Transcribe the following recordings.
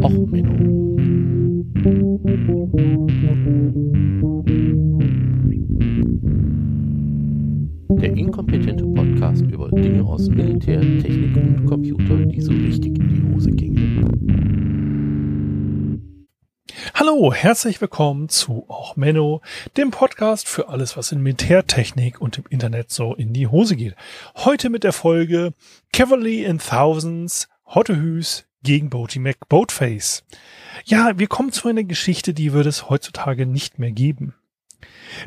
Och Menno. Der inkompetente Podcast über Dinge aus Militär, Technik und Computer, die so richtig in die Hose gingen. Hallo, herzlich willkommen zu Auch Menno, dem Podcast für alles, was in Militärtechnik und im Internet so in die Hose geht. Heute mit der Folge Cavalry in Thousands, Hottehüs gegen Boaty McBoatface. Ja, wir kommen zu einer Geschichte, die würde es heutzutage nicht mehr geben.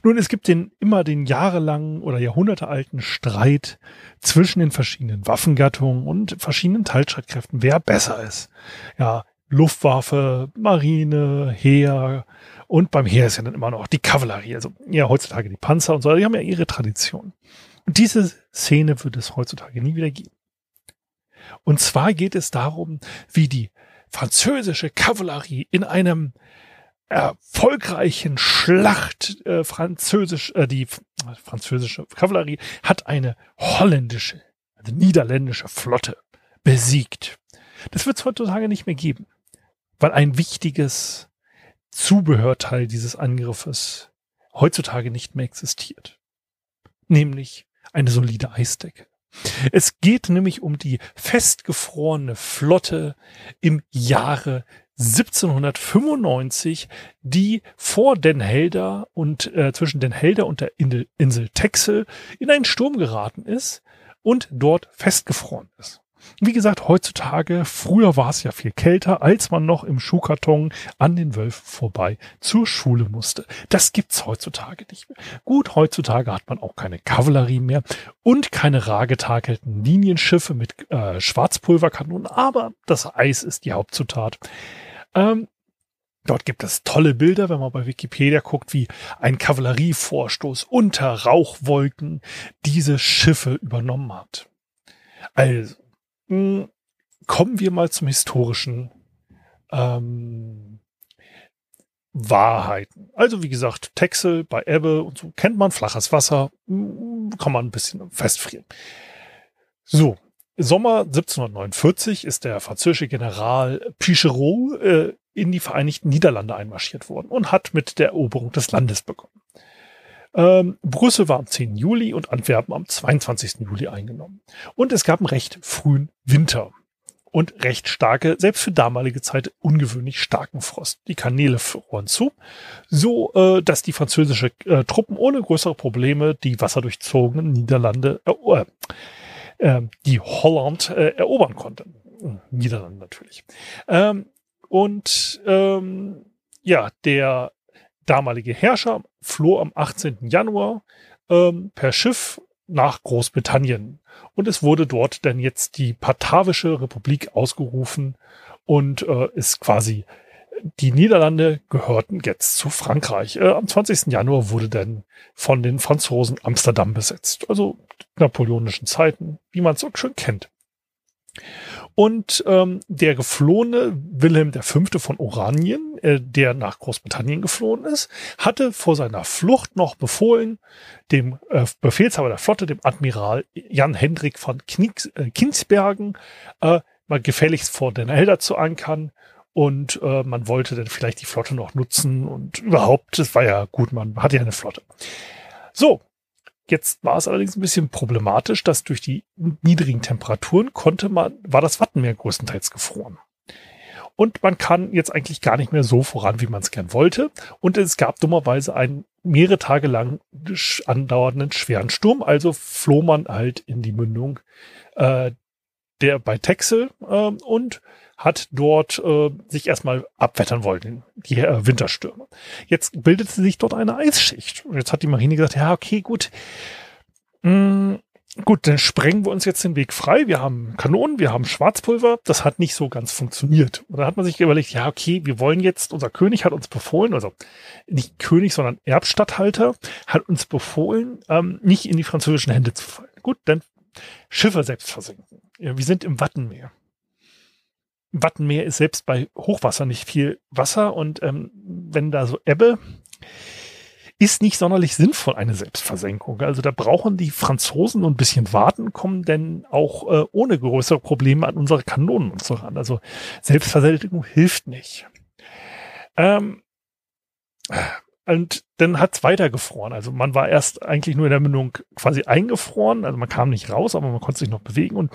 Nun, es gibt den immer den jahrelangen oder jahrhundertealten Streit zwischen den verschiedenen Waffengattungen und verschiedenen Teilstreitkräften, wer besser ist. Ja, Luftwaffe, Marine, Heer und beim Heer ist ja dann immer noch die Kavallerie, also ja heutzutage die Panzer und so, die haben ja ihre Tradition. Und diese Szene wird es heutzutage nie wieder geben. Und zwar geht es darum, wie die französische Kavallerie in einem erfolgreichen Schlacht äh, französisch äh, die französische Kavallerie hat eine holländische, also niederländische Flotte besiegt. Das wird es heutzutage nicht mehr geben weil ein wichtiges Zubehörteil dieses Angriffes heutzutage nicht mehr existiert. Nämlich eine solide Eisdecke. Es geht nämlich um die festgefrorene Flotte im Jahre 1795, die vor Den Helder und äh, zwischen Den Helder und der Insel Texel in einen Sturm geraten ist und dort festgefroren ist. Wie gesagt, heutzutage, früher war es ja viel kälter, als man noch im Schuhkarton an den Wölfen vorbei zur Schule musste. Das gibt's heutzutage nicht mehr. Gut, heutzutage hat man auch keine Kavallerie mehr und keine rar getakelten Linienschiffe mit äh, Schwarzpulverkanonen, aber das Eis ist die Hauptzutat. Ähm, Dort gibt es tolle Bilder, wenn man bei Wikipedia guckt, wie ein Kavallerievorstoß unter Rauchwolken diese Schiffe übernommen hat. Also, kommen wir mal zum historischen ähm, Wahrheiten. Also wie gesagt, Texel bei Ebbe und so kennt man, flaches Wasser, hm, kann man ein bisschen festfrieren. So, Sommer 1749 ist der französische General Pichereau äh, in die Vereinigten Niederlande einmarschiert worden und hat mit der Eroberung des Landes begonnen. Ähm, Brüssel war am 10. Juli und Antwerpen am 22. Juli eingenommen. Und es gab einen recht frühen Winter und recht starke, selbst für damalige Zeit ungewöhnlich starken Frost. Die Kanäle froren zu, so äh, dass die französische äh, Truppen ohne größere Probleme die wasserdurchzogenen Niederlande, äh, äh, die Holland äh, erobern konnten. Niederlande natürlich. Ähm, und ähm, ja, der damalige Herrscher floh am 18. Januar ähm, per Schiff nach Großbritannien. Und es wurde dort dann jetzt die Patavische Republik ausgerufen und äh, ist quasi die Niederlande gehörten jetzt zu Frankreich. Äh, am 20. Januar wurde dann von den Franzosen Amsterdam besetzt. Also napoleonischen Zeiten, wie man es so schön kennt. Und ähm, der geflohene Wilhelm V. von Oranien, äh, der nach Großbritannien geflohen ist, hatte vor seiner Flucht noch befohlen, dem äh, Befehlshaber der Flotte, dem Admiral Jan Hendrik von Knieks, äh, Kinsbergen, äh, mal gefälligst vor den Elder zu ankern. Und äh, man wollte dann vielleicht die Flotte noch nutzen und überhaupt, das war ja gut, man hatte ja eine Flotte. So, Jetzt war es allerdings ein bisschen problematisch, dass durch die niedrigen Temperaturen konnte man, war das Wattenmeer größtenteils gefroren. Und man kann jetzt eigentlich gar nicht mehr so voran, wie man es gern wollte. Und es gab dummerweise einen mehrere Tage lang andauernden schweren Sturm. Also floh man halt in die Mündung äh, der bei Texel äh, und hat dort äh, sich erstmal abwettern wollen, die äh, Winterstürme. Jetzt bildete sich dort eine Eisschicht. Und jetzt hat die Marine gesagt, ja, okay, gut. Mm, gut, dann sprengen wir uns jetzt den Weg frei. Wir haben Kanonen, wir haben Schwarzpulver. Das hat nicht so ganz funktioniert. Und dann hat man sich überlegt, ja, okay, wir wollen jetzt, unser König hat uns befohlen, also nicht König, sondern Erbstatthalter, hat uns befohlen, ähm, nicht in die französischen Hände zu fallen. Gut, dann Schiffe selbst versinken. Ja, wir sind im Wattenmeer. Wattenmeer ist selbst bei Hochwasser nicht viel Wasser und ähm, wenn da so Ebbe ist nicht sonderlich sinnvoll, eine Selbstversenkung. Also da brauchen die Franzosen nur ein bisschen warten, kommen denn auch äh, ohne größere Probleme an unsere Kanonen und so ran. Also Selbstversenkung hilft nicht. Ähm, und dann hat's weiter gefroren. Also man war erst eigentlich nur in der Mündung quasi eingefroren. Also man kam nicht raus, aber man konnte sich noch bewegen. Und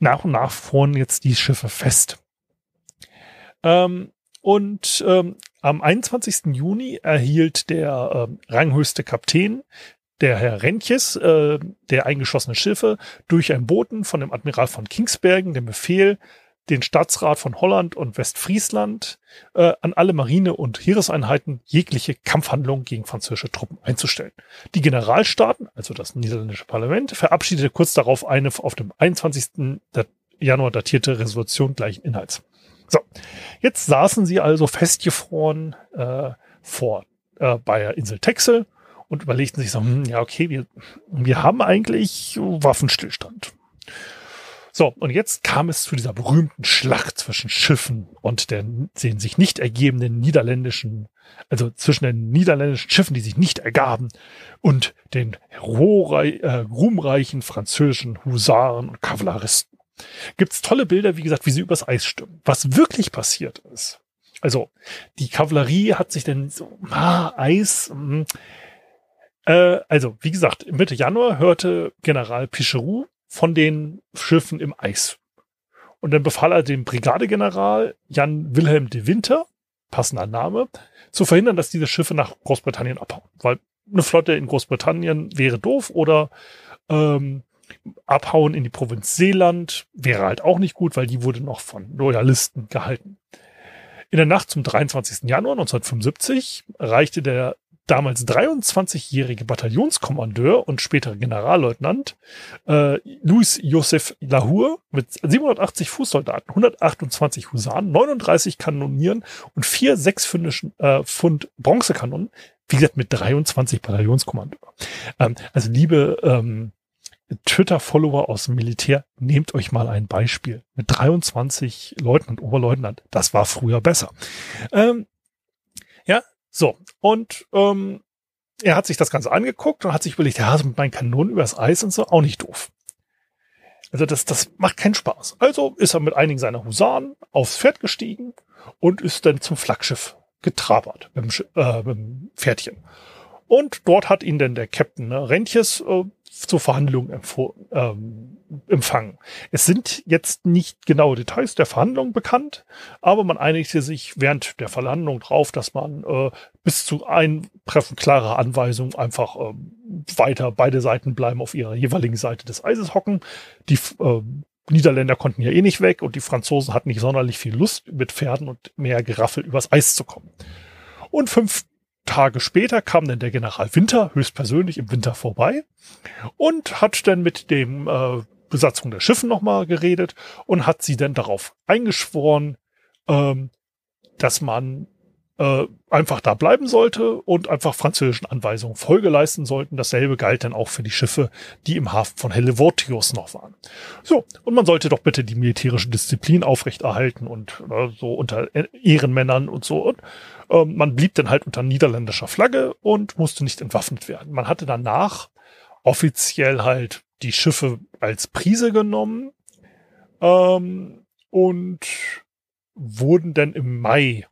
nach und nach fuhren jetzt die Schiffe fest. Ähm, und ähm, am 21. Juni erhielt der ähm, ranghöchste Kapitän, der Herr Rentjes, äh, der eingeschossene Schiffe, durch einen Boten von dem Admiral von Kingsbergen den Befehl, den Staatsrat von Holland und Westfriesland äh, an alle Marine- und Heereseinheiten jegliche Kampfhandlungen gegen französische Truppen einzustellen. Die Generalstaaten, also das niederländische Parlament, verabschiedete kurz darauf eine auf dem 21. Januar datierte Resolution gleichen Inhalts. So, jetzt saßen sie also festgefroren äh, vor äh, bei der Insel Texel und überlegten sich so, hm, ja okay, wir, wir haben eigentlich Waffenstillstand. So, und jetzt kam es zu dieser berühmten Schlacht zwischen Schiffen und den, den sich nicht ergebenden niederländischen, also zwischen den niederländischen Schiffen, die sich nicht ergaben, und den äh, ruhmreichen französischen Husaren und Kavalleristen. Gibt's tolle Bilder, wie gesagt, wie sie übers Eis stürmen. Was wirklich passiert ist. Also, die Kavallerie hat sich denn so, ah, Eis, mh, hm, äh, also, wie gesagt, Mitte Januar hörte General Picheroux von den Schiffen im Eis. Und dann befahl er dem Brigadegeneral Jan Wilhelm de Winter, passender Name, zu verhindern, dass diese Schiffe nach Großbritannien abhauen. Weil eine Flotte in Großbritannien wäre doof oder ähm, abhauen in die Provinz Seeland wäre halt auch nicht gut, weil die wurde noch von Loyalisten gehalten. In der Nacht zum 23. Januar 1975 erreichte der damals 23-jährige Bataillonskommandeur und spätere Generalleutnant äh, Louis Joseph Lahour mit 780 Fußsoldaten, 128 Husaren, 39 Kanonieren und vier sechs äh, Pfund Bronzekanonen, wie gesagt, mit 23 Bataillonskommandeur. Ähm, also liebe ähm, Twitter-Follower aus dem Militär, nehmt euch mal ein Beispiel. Mit 23 Leutnant, Oberleutnant, das war früher besser. Ähm, so, und ähm, er hat sich das Ganze angeguckt und hat sich überlegt, ja, mit meinen Kanonen übers Eis und so, auch nicht doof. Also das, das macht keinen Spaß. Also ist er mit einigen seiner Husaren aufs Pferd gestiegen und ist dann zum Flaggschiff getrabert mit dem, äh, mit dem Pferdchen. Und dort hat ihn dann der Captain ne, Rentjes äh, zur Verhandlung ähm, empfangen. Es sind jetzt nicht genaue Details der Verhandlung bekannt, aber man einigte sich während der Verhandlung drauf, dass man äh, bis zu Eintreffen klarer Anweisungen einfach äh, weiter beide Seiten bleiben auf ihrer jeweiligen Seite des Eises hocken. Die äh, Niederländer konnten ja eh nicht weg und die Franzosen hatten nicht sonderlich viel Lust, mit Pferden und mehr Geraffel übers Eis zu kommen. Und fünf Tage später kam dann der General Winter höchstpersönlich im Winter vorbei und hat dann mit dem äh, Besatzung der Schiffe nochmal geredet und hat sie dann darauf eingeschworen, ähm, dass man äh, einfach da bleiben sollte und einfach französischen Anweisungen Folge leisten sollten. Dasselbe galt dann auch für die Schiffe, die im Hafen von Hellevortius noch waren. So, und man sollte doch bitte die militärische Disziplin aufrechterhalten und äh, so unter Ehrenmännern und so. Und äh, man blieb dann halt unter niederländischer Flagge und musste nicht entwaffnet werden. Man hatte danach offiziell halt die Schiffe als Prise genommen ähm, und wurden dann im Mai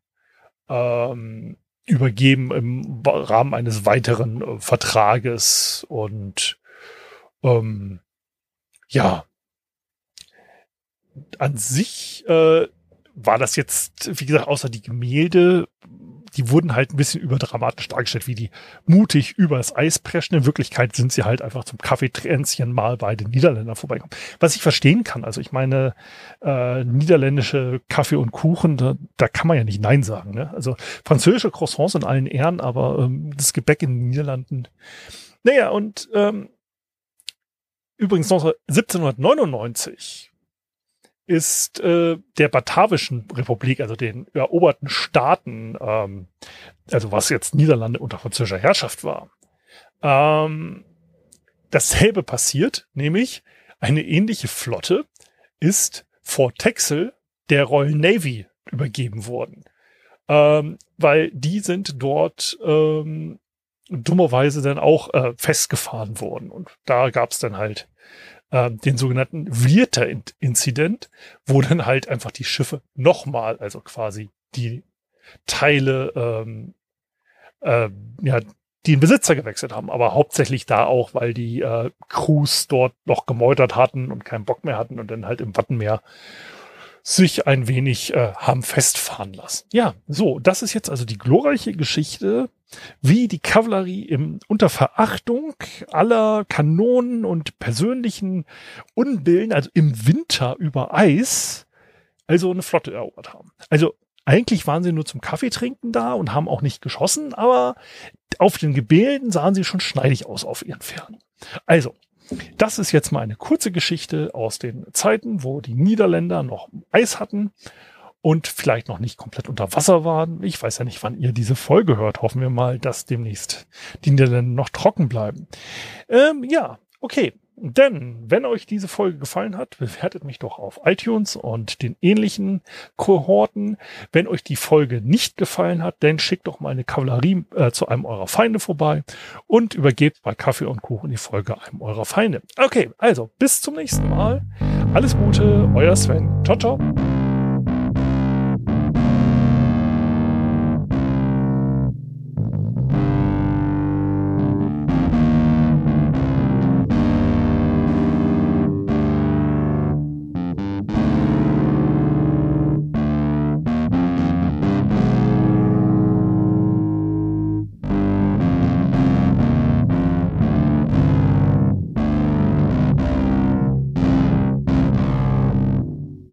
ähm, übergeben im Rahmen eines weiteren äh, Vertrages und ähm, ja, an sich äh, war das jetzt, wie gesagt, außer die Gemälde die wurden halt ein bisschen überdramatisch dargestellt, wie die mutig übers Eis preschen. In Wirklichkeit sind sie halt einfach zum Kaffeetränzchen mal bei den Niederländern vorbeikommen. Was ich verstehen kann. Also ich meine, äh, niederländische Kaffee und Kuchen, da, da kann man ja nicht Nein sagen. Ne? Also französische Croissants in allen Ehren, aber ähm, das Gebäck in den Niederlanden. Naja, und ähm, übrigens 1799 ist äh, der Batavischen Republik, also den eroberten Staaten, ähm, also was jetzt Niederlande unter französischer Herrschaft war, ähm, dasselbe passiert, nämlich eine ähnliche Flotte ist vor Texel der Royal Navy übergeben worden, ähm, weil die sind dort ähm, dummerweise dann auch äh, festgefahren wurden. Und da gab es dann halt äh, den sogenannten Vierter-Inzident, wo dann halt einfach die Schiffe nochmal, also quasi die Teile, ähm, äh, ja, die den Besitzer gewechselt haben, aber hauptsächlich da auch, weil die äh, Crews dort noch gemeutert hatten und keinen Bock mehr hatten und dann halt im Wattenmeer sich ein wenig äh, haben festfahren lassen. Ja, so, das ist jetzt also die glorreiche Geschichte, wie die Kavallerie im, unter Verachtung aller Kanonen und persönlichen Unbillen, also im Winter über Eis, also eine Flotte erobert haben. Also eigentlich waren sie nur zum Kaffee trinken da und haben auch nicht geschossen, aber auf den Gebilden sahen sie schon schneidig aus auf ihren Pferden. Also, das ist jetzt mal eine kurze Geschichte aus den Zeiten, wo die Niederländer noch Eis hatten und vielleicht noch nicht komplett unter Wasser waren. Ich weiß ja nicht, wann ihr diese Folge hört. Hoffen wir mal, dass demnächst die Niederländer noch trocken bleiben. Ähm, ja, okay. Denn, wenn euch diese Folge gefallen hat, bewertet mich doch auf iTunes und den ähnlichen Kohorten. Wenn euch die Folge nicht gefallen hat, dann schickt doch mal eine Kavallerie äh, zu einem eurer Feinde vorbei und übergebt bei Kaffee und Kuchen die Folge einem eurer Feinde. Okay, also bis zum nächsten Mal. Alles Gute, euer Sven. Ciao, ciao.